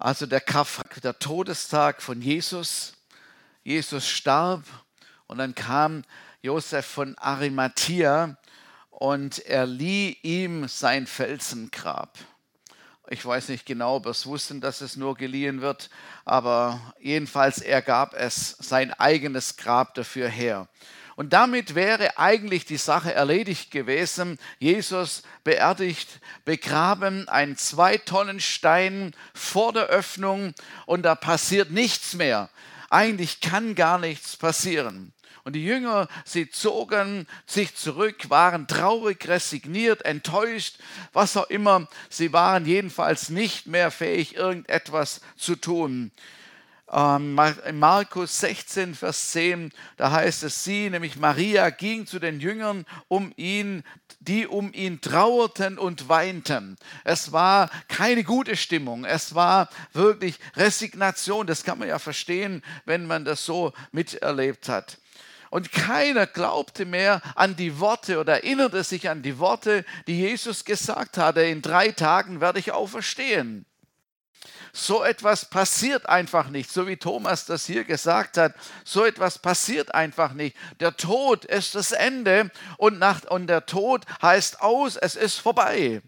also der Karfreitag, der Todestag von Jesus. Jesus starb und dann kam Josef von Arimathea und er lieh ihm sein Felsengrab. Ich weiß nicht genau, ob er es wussten, dass es nur geliehen wird, aber jedenfalls er gab es sein eigenes Grab dafür her. Und damit wäre eigentlich die Sache erledigt gewesen. Jesus beerdigt, begraben, ein zwei Tonnen Stein vor der Öffnung und da passiert nichts mehr. Eigentlich kann gar nichts passieren. Und die Jünger, sie zogen sich zurück, waren traurig, resigniert, enttäuscht, was auch immer. Sie waren jedenfalls nicht mehr fähig, irgendetwas zu tun. Ähm, Markus 16, Vers 10, da heißt es, sie, nämlich Maria, ging zu den Jüngern, um ihn, die um ihn trauerten und weinten. Es war keine gute Stimmung, es war wirklich Resignation. Das kann man ja verstehen, wenn man das so miterlebt hat. Und keiner glaubte mehr an die Worte oder erinnerte sich an die Worte, die Jesus gesagt hatte, in drei Tagen werde ich auferstehen. So etwas passiert einfach nicht, so wie Thomas das hier gesagt hat. So etwas passiert einfach nicht. Der Tod ist das Ende und, nach, und der Tod heißt aus, es ist vorbei.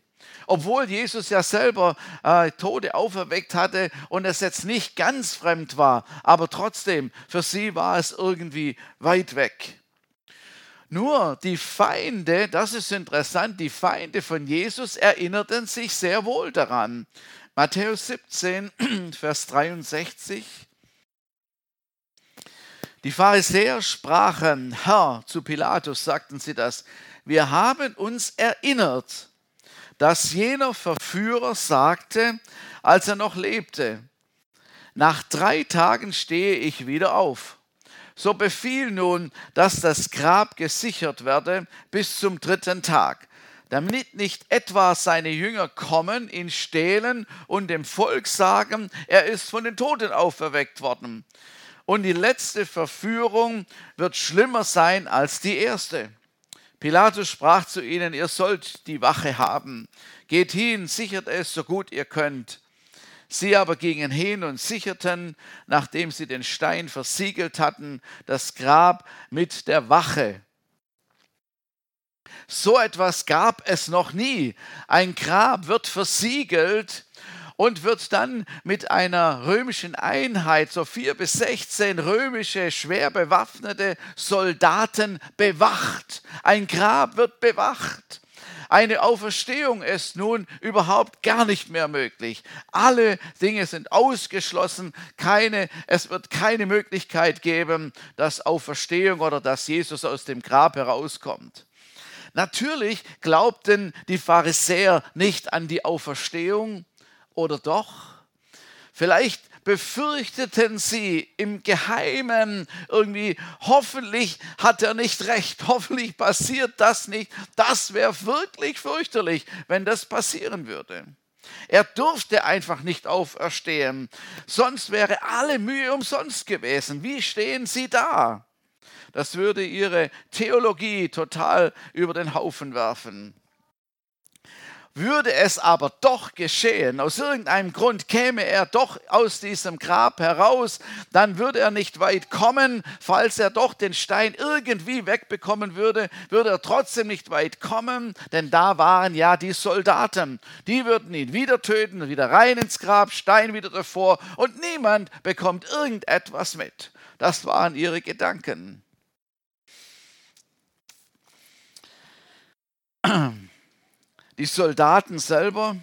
Obwohl Jesus ja selber äh, Tode auferweckt hatte und es jetzt nicht ganz fremd war, aber trotzdem, für sie war es irgendwie weit weg. Nur die Feinde, das ist interessant, die Feinde von Jesus erinnerten sich sehr wohl daran. Matthäus 17, Vers 63. Die Pharisäer sprachen, Herr, zu Pilatus sagten sie das, wir haben uns erinnert, dass jener Verführer sagte, als er noch lebte, nach drei Tagen stehe ich wieder auf. So befiehl nun, dass das Grab gesichert werde bis zum dritten Tag damit nicht etwa seine Jünger kommen, ihn stehlen und dem Volk sagen, er ist von den Toten auferweckt worden. Und die letzte Verführung wird schlimmer sein als die erste. Pilatus sprach zu ihnen, ihr sollt die Wache haben. Geht hin, sichert es so gut ihr könnt. Sie aber gingen hin und sicherten, nachdem sie den Stein versiegelt hatten, das Grab mit der Wache. So etwas gab es noch nie. Ein Grab wird versiegelt und wird dann mit einer römischen Einheit, so vier bis sechzehn römische schwer bewaffnete Soldaten bewacht. Ein Grab wird bewacht. Eine Auferstehung ist nun überhaupt gar nicht mehr möglich. Alle Dinge sind ausgeschlossen. Keine, es wird keine Möglichkeit geben, dass Auferstehung oder dass Jesus aus dem Grab herauskommt. Natürlich glaubten die Pharisäer nicht an die Auferstehung oder doch? Vielleicht befürchteten sie im Geheimen irgendwie, hoffentlich hat er nicht recht, hoffentlich passiert das nicht. Das wäre wirklich fürchterlich, wenn das passieren würde. Er durfte einfach nicht auferstehen, sonst wäre alle Mühe umsonst gewesen. Wie stehen Sie da? Das würde ihre Theologie total über den Haufen werfen. Würde es aber doch geschehen, aus irgendeinem Grund käme er doch aus diesem Grab heraus, dann würde er nicht weit kommen. Falls er doch den Stein irgendwie wegbekommen würde, würde er trotzdem nicht weit kommen, denn da waren ja die Soldaten. Die würden ihn wieder töten, wieder rein ins Grab, Stein wieder davor und niemand bekommt irgendetwas mit. Das waren ihre Gedanken. Die Soldaten selber,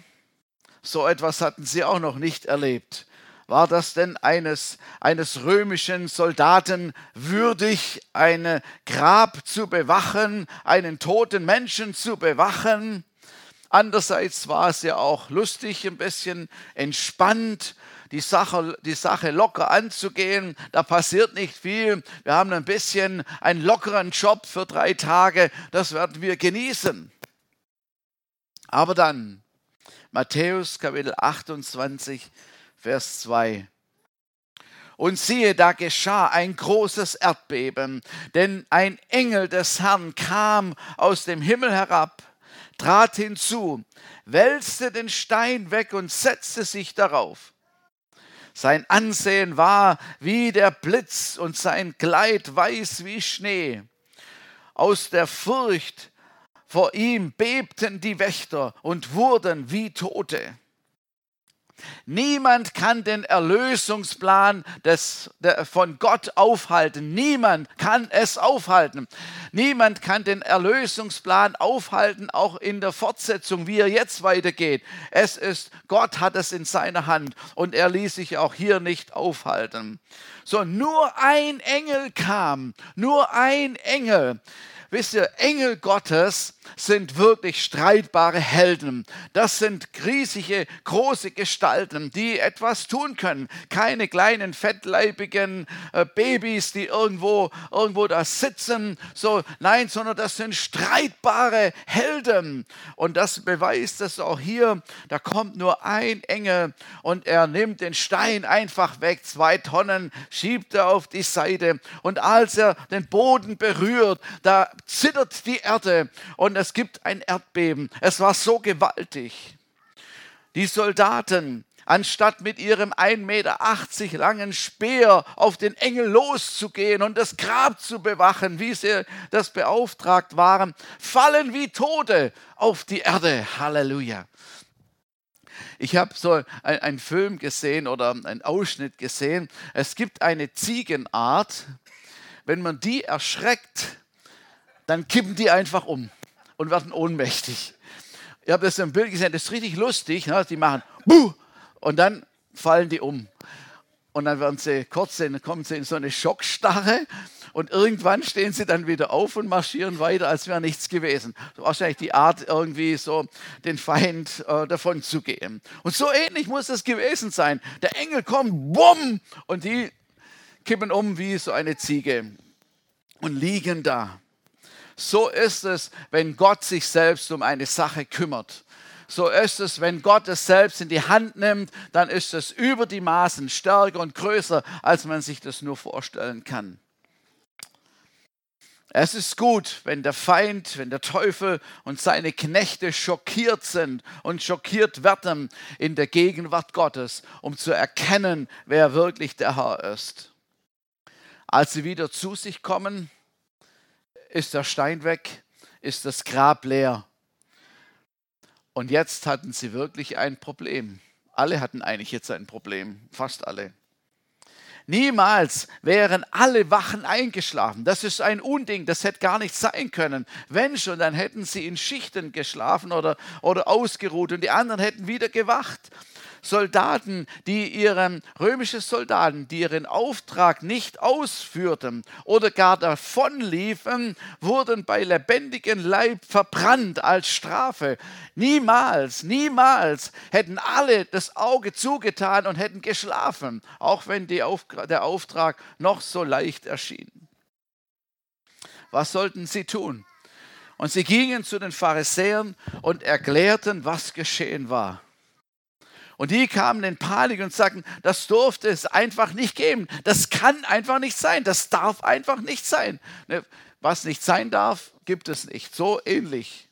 so etwas hatten sie auch noch nicht erlebt. War das denn eines, eines römischen Soldaten würdig, ein Grab zu bewachen, einen toten Menschen zu bewachen? Andererseits war es ja auch lustig, ein bisschen entspannt, die Sache, die Sache locker anzugehen. Da passiert nicht viel. Wir haben ein bisschen einen lockeren Job für drei Tage. Das werden wir genießen. Aber dann, Matthäus Kapitel 28, Vers 2. Und siehe, da geschah ein großes Erdbeben, denn ein Engel des Herrn kam aus dem Himmel herab, trat hinzu, wälzte den Stein weg und setzte sich darauf. Sein Ansehen war wie der Blitz und sein Kleid weiß wie Schnee. Aus der Furcht vor ihm bebten die Wächter und wurden wie Tote. Niemand kann den Erlösungsplan des, der, von Gott aufhalten. Niemand kann es aufhalten. Niemand kann den Erlösungsplan aufhalten, auch in der Fortsetzung, wie er jetzt weitergeht. Es ist, Gott hat es in seiner Hand und er ließ sich auch hier nicht aufhalten. So, nur ein Engel kam, nur ein Engel. Wisst ihr, Engel Gottes sind wirklich streitbare Helden. Das sind riesige, große Gestalten, die etwas tun können. Keine kleinen, fettleibigen äh, Babys, die irgendwo, irgendwo da sitzen. So, nein, sondern das sind streitbare Helden. Und das beweist es auch hier. Da kommt nur ein Engel und er nimmt den Stein einfach weg. Zwei Tonnen schiebt er auf die Seite. Und als er den Boden berührt, da zittert die Erde und es gibt ein Erdbeben. Es war so gewaltig. Die Soldaten, anstatt mit ihrem 1,80 Meter langen Speer auf den Engel loszugehen und das Grab zu bewachen, wie sie das beauftragt waren, fallen wie Tote auf die Erde. Halleluja. Ich habe so einen Film gesehen oder einen Ausschnitt gesehen. Es gibt eine Ziegenart, wenn man die erschreckt, dann kippen die einfach um und werden ohnmächtig. Ich habe das im Bild gesehen, das ist richtig lustig. Ne? Die machen Buh! und dann fallen die um. Und dann werden sie kurz, dann kommen sie in so eine Schockstarre und irgendwann stehen sie dann wieder auf und marschieren weiter, als wäre nichts gewesen. Wahrscheinlich die Art, irgendwie so den Feind äh, davon zu gehen. Und so ähnlich muss es gewesen sein. Der Engel kommt, bumm, und die kippen um wie so eine Ziege und liegen da. So ist es, wenn Gott sich selbst um eine Sache kümmert. So ist es, wenn Gott es selbst in die Hand nimmt, dann ist es über die Maßen stärker und größer, als man sich das nur vorstellen kann. Es ist gut, wenn der Feind, wenn der Teufel und seine Knechte schockiert sind und schockiert werden in der Gegenwart Gottes, um zu erkennen, wer wirklich der Herr ist. Als sie wieder zu sich kommen, ist der Stein weg, ist das Grab leer. Und jetzt hatten sie wirklich ein Problem. Alle hatten eigentlich jetzt ein Problem, fast alle. Niemals wären alle Wachen eingeschlafen. Das ist ein Unding, das hätte gar nicht sein können. Wenn schon, dann hätten sie in Schichten geschlafen oder, oder ausgeruht und die anderen hätten wieder gewacht. Soldaten, die ihren, römische Soldaten, die ihren Auftrag nicht ausführten oder gar davonliefen, wurden bei lebendigem Leib verbrannt als Strafe. Niemals, niemals hätten alle das Auge zugetan und hätten geschlafen, auch wenn Auf, der Auftrag noch so leicht erschien. Was sollten sie tun? Und sie gingen zu den Pharisäern und erklärten, was geschehen war. Und die kamen in Panik und sagten, das durfte es einfach nicht geben. Das kann einfach nicht sein. Das darf einfach nicht sein. Ne, was nicht sein darf, gibt es nicht. So ähnlich.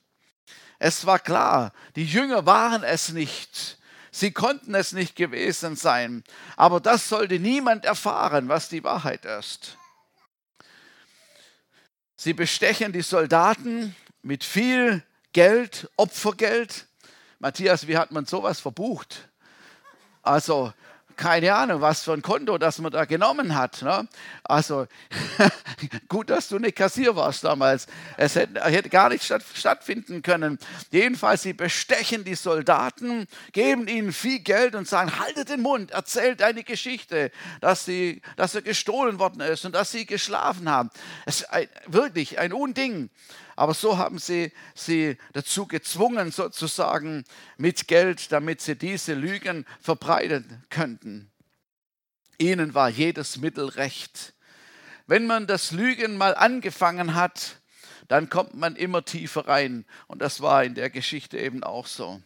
Es war klar, die Jünger waren es nicht. Sie konnten es nicht gewesen sein. Aber das sollte niemand erfahren, was die Wahrheit ist. Sie bestechen die Soldaten mit viel Geld, Opfergeld. Matthias, wie hat man sowas verbucht? Also keine Ahnung, was für ein Konto das man da genommen hat. Ne? Also gut, dass du nicht Kassier warst damals. Es hätte, hätte gar nicht statt, stattfinden können. Jedenfalls, sie bestechen die Soldaten, geben ihnen viel Geld und sagen, haltet den Mund, erzählt eine Geschichte, dass, sie, dass er gestohlen worden ist und dass sie geschlafen haben. Es ist ein, wirklich ein Unding. Aber so haben sie sie dazu gezwungen, sozusagen mit Geld, damit sie diese Lügen verbreiten könnten. Ihnen war jedes Mittel recht. Wenn man das Lügen mal angefangen hat, dann kommt man immer tiefer rein. Und das war in der Geschichte eben auch so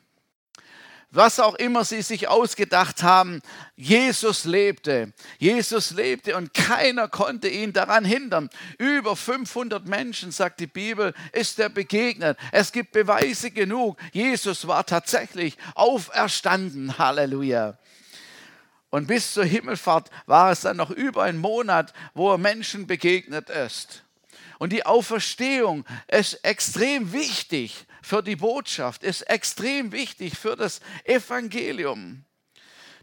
was auch immer sie sich ausgedacht haben, Jesus lebte. Jesus lebte und keiner konnte ihn daran hindern. Über 500 Menschen, sagt die Bibel, ist er begegnet. Es gibt Beweise genug. Jesus war tatsächlich auferstanden. Halleluja. Und bis zur Himmelfahrt war es dann noch über einen Monat, wo er Menschen begegnet ist. Und die Auferstehung ist extrem wichtig für die Botschaft, ist extrem wichtig für das Evangelium.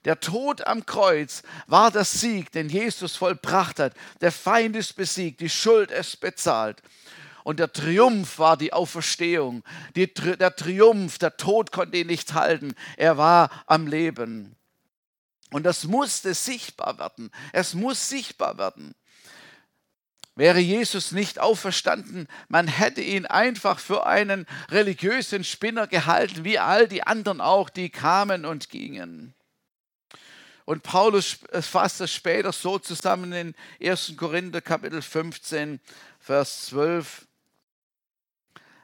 Der Tod am Kreuz war der Sieg, den Jesus vollbracht hat. Der Feind ist besiegt, die Schuld ist bezahlt. Und der Triumph war die Auferstehung. Die, der Triumph, der Tod konnte ihn nicht halten. Er war am Leben. Und das musste sichtbar werden. Es muss sichtbar werden. Wäre Jesus nicht auferstanden, man hätte ihn einfach für einen religiösen Spinner gehalten, wie all die anderen auch, die kamen und gingen. Und Paulus fasst das später so zusammen in 1. Korinther Kapitel 15, Vers 12.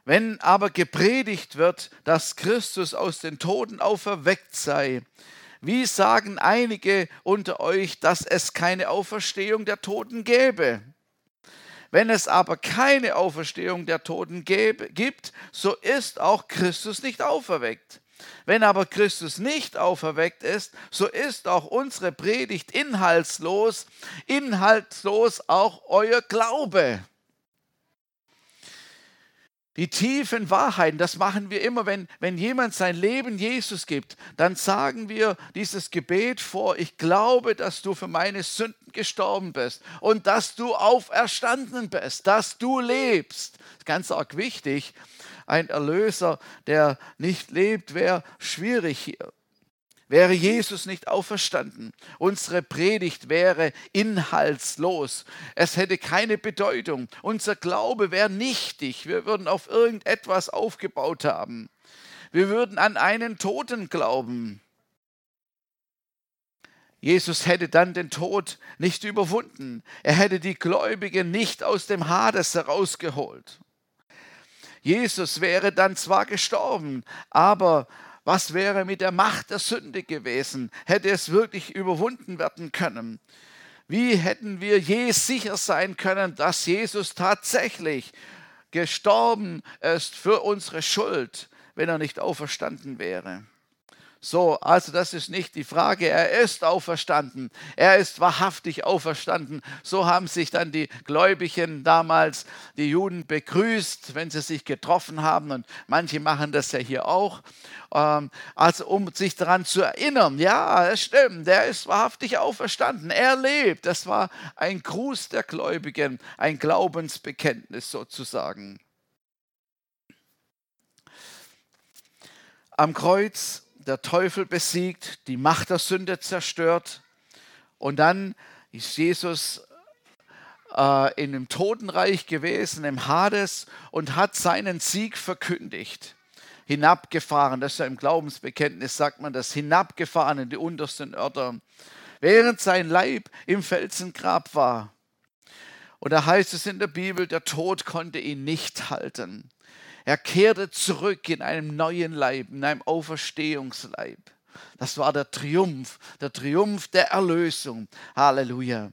Wenn aber gepredigt wird, dass Christus aus den Toten auferweckt sei, wie sagen einige unter euch, dass es keine Auferstehung der Toten gäbe? Wenn es aber keine Auferstehung der Toten gibt, so ist auch Christus nicht auferweckt. Wenn aber Christus nicht auferweckt ist, so ist auch unsere Predigt inhaltslos, inhaltslos auch euer Glaube. Die tiefen Wahrheiten, das machen wir immer, wenn, wenn jemand sein Leben Jesus gibt, dann sagen wir dieses Gebet vor, ich glaube, dass du für meine Sünden gestorben bist und dass du auferstanden bist, dass du lebst. Ganz arg wichtig. Ein Erlöser, der nicht lebt, wäre schwierig hier. Wäre Jesus nicht auferstanden, unsere Predigt wäre inhaltslos. Es hätte keine Bedeutung. Unser Glaube wäre nichtig. Wir würden auf irgendetwas aufgebaut haben. Wir würden an einen Toten glauben. Jesus hätte dann den Tod nicht überwunden. Er hätte die Gläubigen nicht aus dem Hades herausgeholt. Jesus wäre dann zwar gestorben, aber was wäre mit der Macht der Sünde gewesen? Hätte es wirklich überwunden werden können? Wie hätten wir je sicher sein können, dass Jesus tatsächlich gestorben ist für unsere Schuld, wenn er nicht auferstanden wäre? So, also das ist nicht die Frage. Er ist auferstanden. Er ist wahrhaftig auferstanden. So haben sich dann die Gläubigen damals, die Juden, begrüßt, wenn sie sich getroffen haben. Und manche machen das ja hier auch. Ähm, also um sich daran zu erinnern, ja, es stimmt, er ist wahrhaftig auferstanden. Er lebt. Das war ein Gruß der Gläubigen, ein Glaubensbekenntnis sozusagen. Am Kreuz der Teufel besiegt, die Macht der Sünde zerstört. Und dann ist Jesus äh, in dem Totenreich gewesen, im Hades, und hat seinen Sieg verkündigt. Hinabgefahren, das ist ja im Glaubensbekenntnis, sagt man das, hinabgefahren in die untersten Örter, während sein Leib im Felsengrab war. Und da heißt es in der Bibel, der Tod konnte ihn nicht halten. Er kehrte zurück in einem neuen Leib, in einem Auferstehungsleib. Das war der Triumph, der Triumph der Erlösung. Halleluja.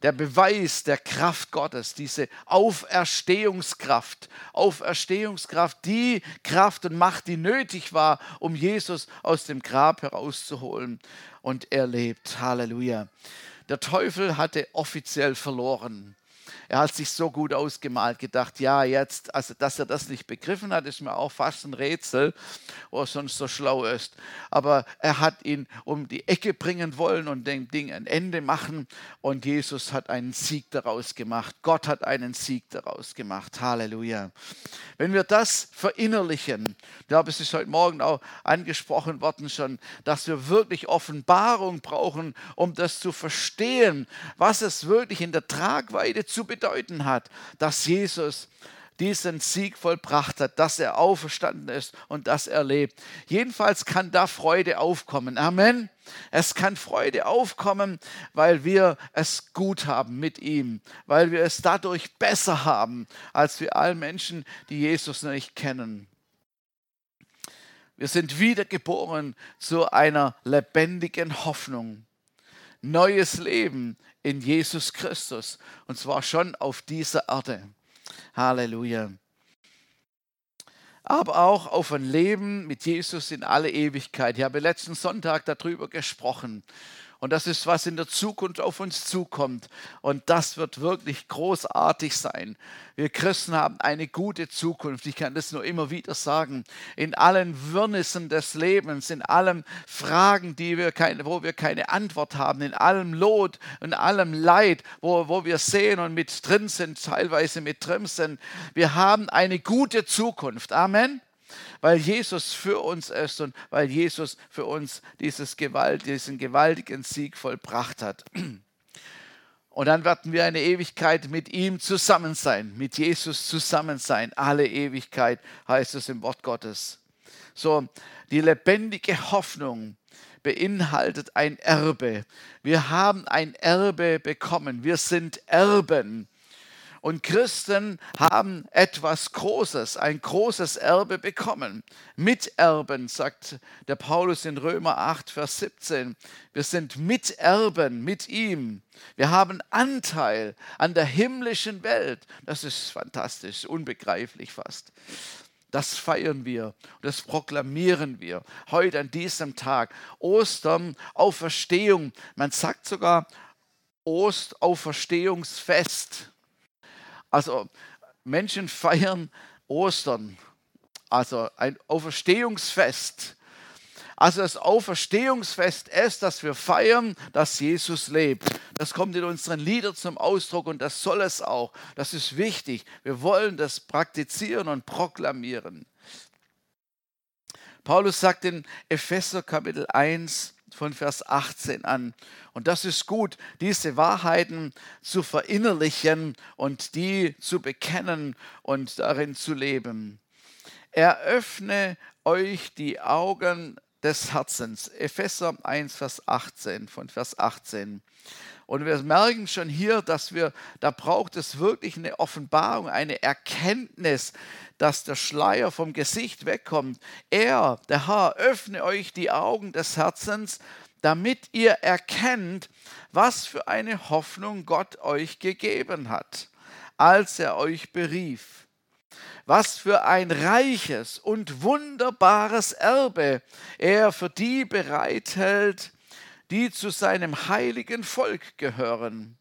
Der Beweis der Kraft Gottes, diese Auferstehungskraft, Auferstehungskraft, die Kraft und Macht, die nötig war, um Jesus aus dem Grab herauszuholen. Und er lebt. Halleluja. Der Teufel hatte offiziell verloren er hat sich so gut ausgemalt, gedacht, ja, jetzt, also dass er das nicht begriffen hat, ist mir auch fast ein Rätsel, wo er sonst so schlau ist. Aber er hat ihn um die Ecke bringen wollen und dem Ding ein Ende machen. Und Jesus hat einen Sieg daraus gemacht. Gott hat einen Sieg daraus gemacht. Halleluja. Wenn wir das verinnerlichen, ich glaube, es ist heute Morgen auch angesprochen worden schon, dass wir wirklich Offenbarung brauchen, um das zu verstehen, was es wirklich in der Tragweite zu bedeuten bedeuten hat, dass Jesus diesen Sieg vollbracht hat, dass er auferstanden ist und dass er lebt. Jedenfalls kann da Freude aufkommen. Amen. Es kann Freude aufkommen, weil wir es gut haben mit ihm, weil wir es dadurch besser haben als wir allen Menschen, die Jesus nicht kennen. Wir sind wiedergeboren zu einer lebendigen Hoffnung. Neues Leben in Jesus Christus. Und zwar schon auf dieser Erde. Halleluja. Aber auch auf ein Leben mit Jesus in alle Ewigkeit. Ich habe letzten Sonntag darüber gesprochen. Und das ist, was in der Zukunft auf uns zukommt. Und das wird wirklich großartig sein. Wir Christen haben eine gute Zukunft. Ich kann das nur immer wieder sagen. In allen Wirrnissen des Lebens, in allen Fragen, die wir keine, wo wir keine Antwort haben, in allem Lot, in allem Leid, wo, wo wir sehen und mit drin sind, teilweise mit drin sind. Wir haben eine gute Zukunft. Amen weil Jesus für uns ist und weil Jesus für uns dieses Gewalt, diesen gewaltigen Sieg vollbracht hat. Und dann werden wir eine Ewigkeit mit ihm zusammen sein, mit Jesus zusammen sein. Alle Ewigkeit heißt es im Wort Gottes. So, die lebendige Hoffnung beinhaltet ein Erbe. Wir haben ein Erbe bekommen. Wir sind Erben. Und Christen haben etwas Großes, ein großes Erbe bekommen. Miterben, sagt der Paulus in Römer 8, Vers 17. Wir sind Miterben mit ihm. Wir haben Anteil an der himmlischen Welt. Das ist fantastisch, unbegreiflich fast. Das feiern wir, das proklamieren wir heute an diesem Tag. Ostern, Auferstehung. Man sagt sogar Ostauferstehungsfest. Also Menschen feiern Ostern, also ein Auferstehungsfest. Also das Auferstehungsfest ist, dass wir feiern, dass Jesus lebt. Das kommt in unseren Liedern zum Ausdruck und das soll es auch. Das ist wichtig. Wir wollen das praktizieren und proklamieren. Paulus sagt in Epheser Kapitel 1, von Vers 18 an. Und das ist gut, diese Wahrheiten zu verinnerlichen und die zu bekennen und darin zu leben. Eröffne euch die Augen des Herzens. Epheser 1, Vers 18, von Vers 18. Und wir merken schon hier, dass wir, da braucht es wirklich eine Offenbarung, eine Erkenntnis, dass der Schleier vom Gesicht wegkommt. Er, der Herr, öffne euch die Augen des Herzens, damit ihr erkennt, was für eine Hoffnung Gott euch gegeben hat, als er euch berief. Was für ein reiches und wunderbares Erbe er für die bereithält, die zu seinem heiligen Volk gehören.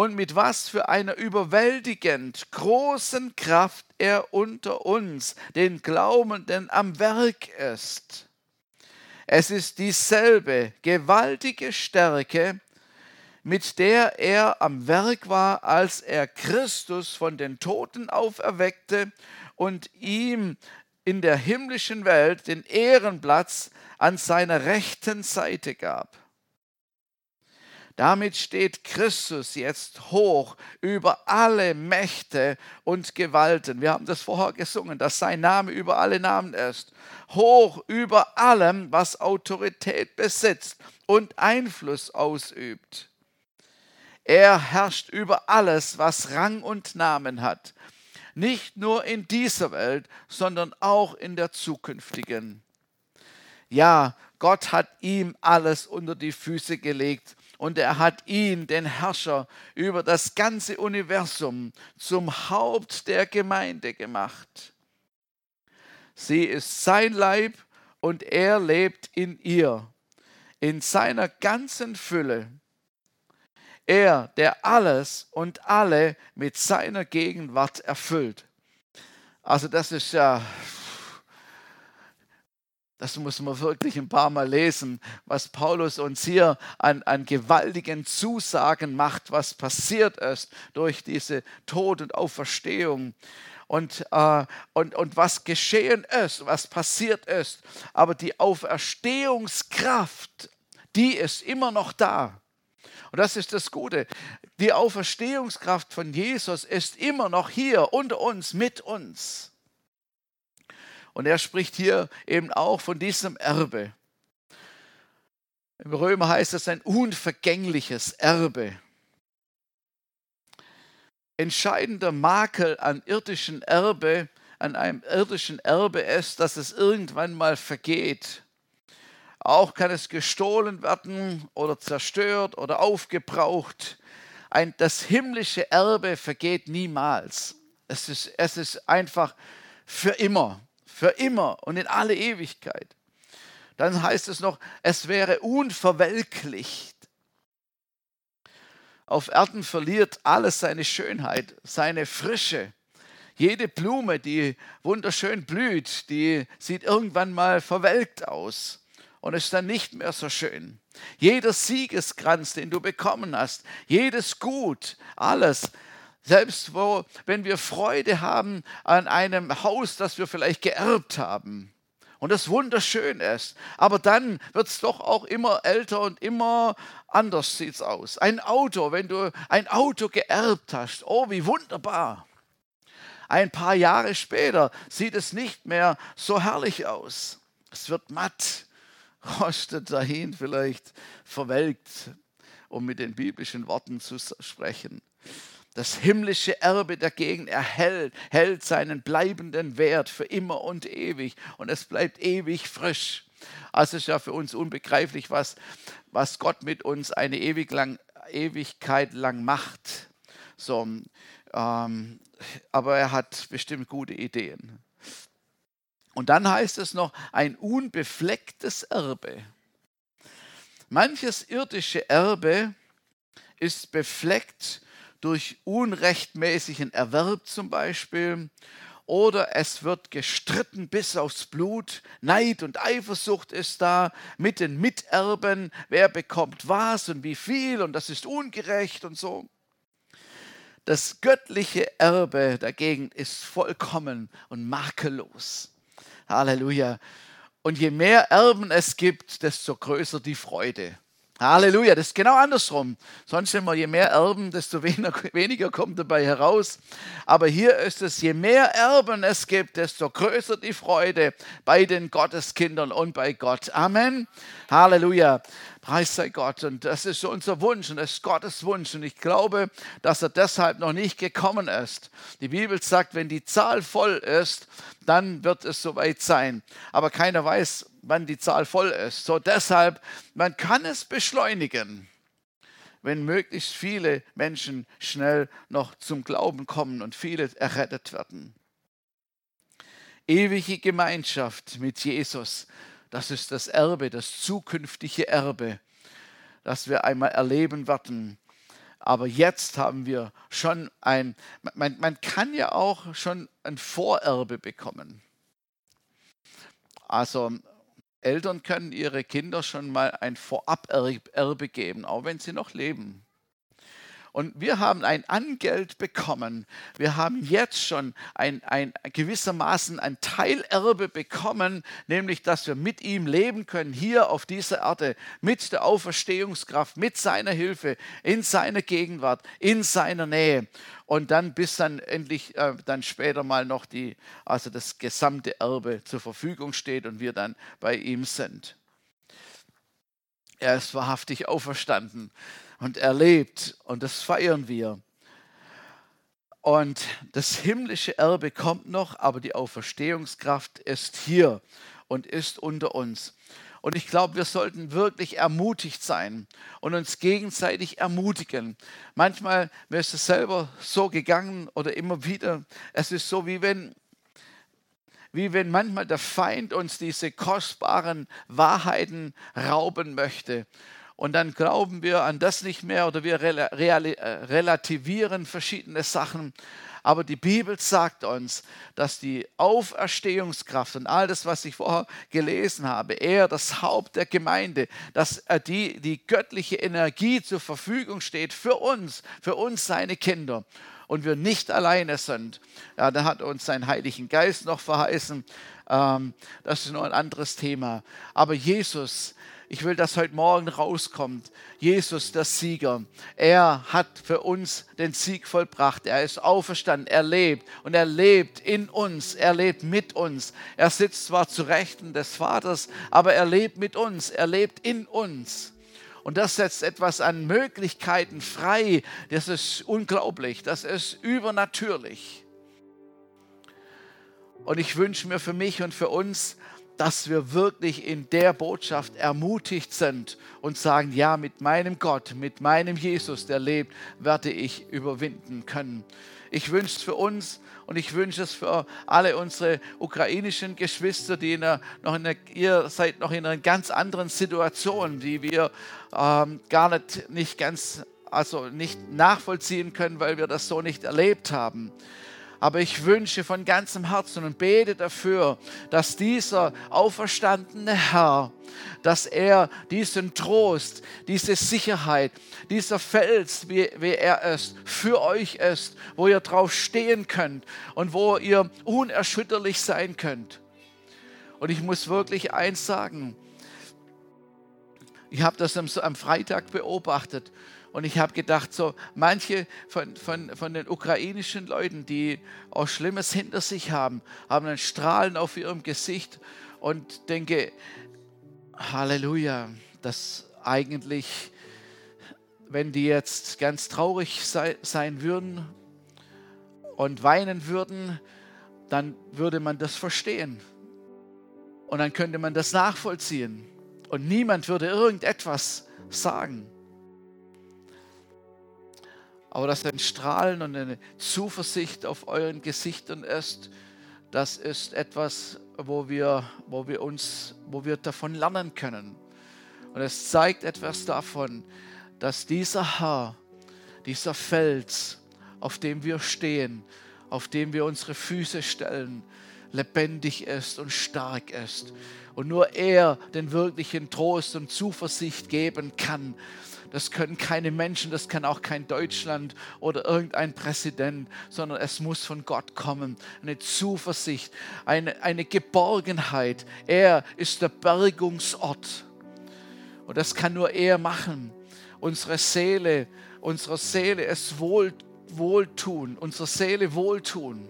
Und mit was für einer überwältigend großen Kraft er unter uns, den Glaubenden, am Werk ist. Es ist dieselbe gewaltige Stärke, mit der er am Werk war, als er Christus von den Toten auferweckte und ihm in der himmlischen Welt den Ehrenplatz an seiner rechten Seite gab. Damit steht Christus jetzt hoch über alle Mächte und Gewalten. Wir haben das vorher gesungen, dass sein Name über alle Namen ist. Hoch über allem, was Autorität besitzt und Einfluss ausübt. Er herrscht über alles, was Rang und Namen hat. Nicht nur in dieser Welt, sondern auch in der zukünftigen. Ja, Gott hat ihm alles unter die Füße gelegt und er hat ihn, den Herrscher über das ganze Universum, zum Haupt der Gemeinde gemacht. Sie ist sein Leib und er lebt in ihr, in seiner ganzen Fülle. Er, der alles und alle mit seiner Gegenwart erfüllt. Also das ist ja das muss man wirklich ein paar Mal lesen, was Paulus uns hier an, an gewaltigen Zusagen macht, was passiert ist durch diese Tod und Auferstehung. Und, äh, und, und was geschehen ist, was passiert ist. Aber die Auferstehungskraft, die ist immer noch da. Und das ist das Gute. Die Auferstehungskraft von Jesus ist immer noch hier unter uns, mit uns. Und er spricht hier eben auch von diesem Erbe. Im Römer heißt es ein unvergängliches Erbe. Entscheidender Makel an irdischen Erbe, an einem irdischen Erbe ist, dass es irgendwann mal vergeht. Auch kann es gestohlen werden oder zerstört oder aufgebraucht. Ein, das himmlische Erbe vergeht niemals. Es ist, es ist einfach für immer für immer und in alle Ewigkeit. Dann heißt es noch, es wäre unverwelklicht. Auf Erden verliert alles seine Schönheit, seine Frische. Jede Blume, die wunderschön blüht, die sieht irgendwann mal verwelkt aus und ist dann nicht mehr so schön. Jeder Siegeskranz, den du bekommen hast, jedes Gut, alles, selbst wo, wenn wir Freude haben an einem Haus, das wir vielleicht geerbt haben und das wunderschön ist, aber dann wird es doch auch immer älter und immer anders sieht es aus. Ein Auto, wenn du ein Auto geerbt hast, oh, wie wunderbar. Ein paar Jahre später sieht es nicht mehr so herrlich aus. Es wird matt, rostet dahin, vielleicht verwelkt, um mit den biblischen Worten zu sprechen. Das himmlische Erbe dagegen erhält hält seinen bleibenden Wert für immer und ewig und es bleibt ewig frisch. Also ist ja für uns unbegreiflich, was, was Gott mit uns eine ewig lang, Ewigkeit lang macht. So, ähm, aber er hat bestimmt gute Ideen. Und dann heißt es noch ein unbeflecktes Erbe. Manches irdische Erbe ist befleckt durch unrechtmäßigen Erwerb zum Beispiel oder es wird gestritten bis aufs Blut, Neid und Eifersucht ist da mit den Miterben, wer bekommt was und wie viel und das ist ungerecht und so. Das göttliche Erbe dagegen ist vollkommen und makellos. Halleluja. Und je mehr Erben es gibt, desto größer die Freude. Halleluja, das ist genau andersrum. Sonst immer, je mehr Erben, desto weniger, kommt dabei heraus. Aber hier ist es, je mehr Erben es gibt, desto größer die Freude bei den Gotteskindern und bei Gott. Amen. Halleluja. Preis sei Gott. Und das ist unser Wunsch und das ist Gottes Wunsch. Und ich glaube, dass er deshalb noch nicht gekommen ist. Die Bibel sagt, wenn die Zahl voll ist, dann wird es soweit sein. Aber keiner weiß, wann die Zahl voll ist. So deshalb, man kann es beschleunigen, wenn möglichst viele Menschen schnell noch zum Glauben kommen und viele errettet werden. Ewige Gemeinschaft mit Jesus, das ist das Erbe, das zukünftige Erbe, das wir einmal erleben werden. Aber jetzt haben wir schon ein, man, man kann ja auch schon ein Vorerbe bekommen. Also Eltern können ihre Kinder schon mal ein Voraberbe geben, auch wenn sie noch leben. Und wir haben ein Angeld bekommen. Wir haben jetzt schon ein, ein gewissermaßen ein Teilerbe bekommen, nämlich dass wir mit ihm leben können, hier auf dieser Erde, mit der Auferstehungskraft, mit seiner Hilfe, in seiner Gegenwart, in seiner Nähe. Und dann bis dann endlich äh, dann später mal noch die, also das gesamte Erbe zur Verfügung steht und wir dann bei ihm sind. Er ist wahrhaftig auferstanden und erlebt und das feiern wir. Und das himmlische Erbe kommt noch, aber die Auferstehungskraft ist hier und ist unter uns. Und ich glaube, wir sollten wirklich ermutigt sein und uns gegenseitig ermutigen. Manchmal mir ist es selber so gegangen oder immer wieder. Es ist so, wie wenn, wie wenn manchmal der Feind uns diese kostbaren Wahrheiten rauben möchte und dann glauben wir an das nicht mehr oder wir äh, relativieren verschiedene Sachen. Aber die Bibel sagt uns, dass die Auferstehungskraft und all das, was ich vorher gelesen habe, er, das Haupt der Gemeinde, dass die, die göttliche Energie zur Verfügung steht für uns, für uns seine Kinder und wir nicht alleine sind. Ja, da hat uns sein Heiligen Geist noch verheißen. Ähm, das ist nur ein anderes Thema. Aber Jesus, ich will, dass heute Morgen rauskommt. Jesus, der Sieger. Er hat für uns den Sieg vollbracht. Er ist auferstanden. Er lebt und er lebt in uns. Er lebt mit uns. Er sitzt zwar zu Rechten des Vaters, aber er lebt mit uns. Er lebt in uns. Und das setzt etwas an Möglichkeiten frei. Das ist unglaublich. Das ist übernatürlich. Und ich wünsche mir für mich und für uns, dass wir wirklich in der Botschaft ermutigt sind und sagen, ja, mit meinem Gott, mit meinem Jesus, der lebt, werde ich überwinden können. Ich wünsche es für uns und ich wünsche es für alle unsere ukrainischen Geschwister, die in einer, noch in einer, ihr seid noch in einer ganz anderen Situation, die wir ähm, gar nicht, nicht ganz, also nicht nachvollziehen können, weil wir das so nicht erlebt haben. Aber ich wünsche von ganzem Herzen und bete dafür, dass dieser auferstandene Herr, dass er diesen Trost, diese Sicherheit, dieser Fels, wie, wie er ist, für euch ist, wo ihr drauf stehen könnt und wo ihr unerschütterlich sein könnt. Und ich muss wirklich eins sagen, ich habe das am, am Freitag beobachtet und ich habe gedacht, so manche von, von, von den ukrainischen Leuten, die auch Schlimmes hinter sich haben, haben ein Strahlen auf ihrem Gesicht und denke, Halleluja, dass eigentlich, wenn die jetzt ganz traurig sei, sein würden und weinen würden, dann würde man das verstehen. Und dann könnte man das nachvollziehen. Und niemand würde irgendetwas sagen. Aber dass ein Strahlen und eine Zuversicht auf euren Gesichtern ist, das ist etwas, wo wir, wo wir uns, wo wir davon lernen können. Und es zeigt etwas davon, dass dieser Herr, dieser Fels, auf dem wir stehen, auf dem wir unsere Füße stellen, lebendig ist und stark ist. Und nur er den wirklichen Trost und Zuversicht geben kann das können keine Menschen, das kann auch kein Deutschland oder irgendein Präsident, sondern es muss von Gott kommen. Eine Zuversicht, eine, eine Geborgenheit. Er ist der Bergungsort. Und das kann nur er machen. Unsere Seele, unsere Seele ist wohl, wohltun, unsere Seele wohltun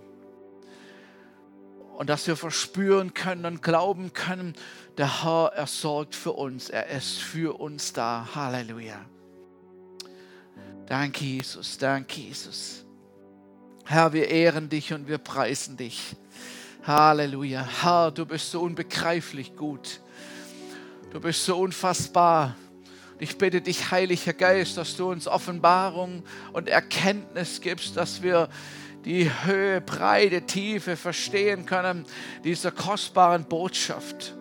und dass wir verspüren können und glauben können, der Herr, er sorgt für uns, er ist für uns da. Halleluja. Danke, Jesus, danke, Jesus. Herr, wir ehren dich und wir preisen dich. Halleluja. Herr, du bist so unbegreiflich gut. Du bist so unfassbar. Ich bitte dich, Heiliger Geist, dass du uns Offenbarung und Erkenntnis gibst, dass wir die Höhe, Breite, Tiefe verstehen können dieser kostbaren Botschaft.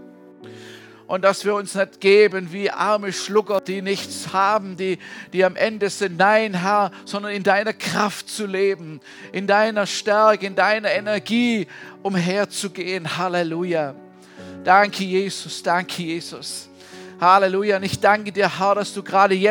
Und dass wir uns nicht geben wie arme Schlucker, die nichts haben, die, die am Ende sind. Nein, Herr, sondern in deiner Kraft zu leben, in deiner Stärke, in deiner Energie umherzugehen. Halleluja. Danke, Jesus, danke, Jesus. Halleluja. Und ich danke dir, Herr, dass du gerade jetzt